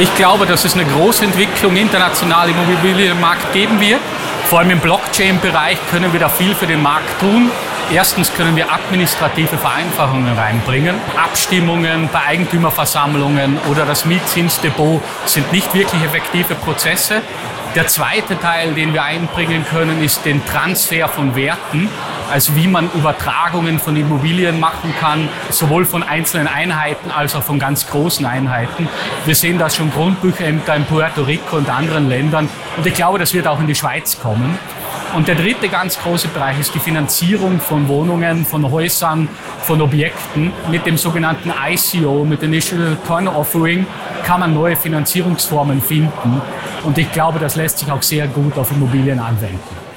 Ich glaube, dass es eine große Entwicklung international im Immobilienmarkt geben wird. Vor allem im Blockchain-Bereich können wir da viel für den Markt tun. Erstens können wir administrative Vereinfachungen reinbringen. Abstimmungen bei Eigentümerversammlungen oder das Mietzinsdepot sind nicht wirklich effektive Prozesse. Der zweite Teil, den wir einbringen können, ist den Transfer von Werten, also wie man Übertragungen von Immobilien machen kann, sowohl von einzelnen Einheiten als auch von ganz großen Einheiten. Wir sehen das schon Grundbuchämter in Puerto Rico und anderen Ländern und ich glaube, das wird auch in die Schweiz kommen. Und der dritte ganz große Bereich ist die Finanzierung von Wohnungen, von Häusern, von Objekten. Mit dem sogenannten ICO, mit Initial Coin Offering, kann man neue Finanzierungsformen finden. Und ich glaube, das lässt sich auch sehr gut auf Immobilien anwenden.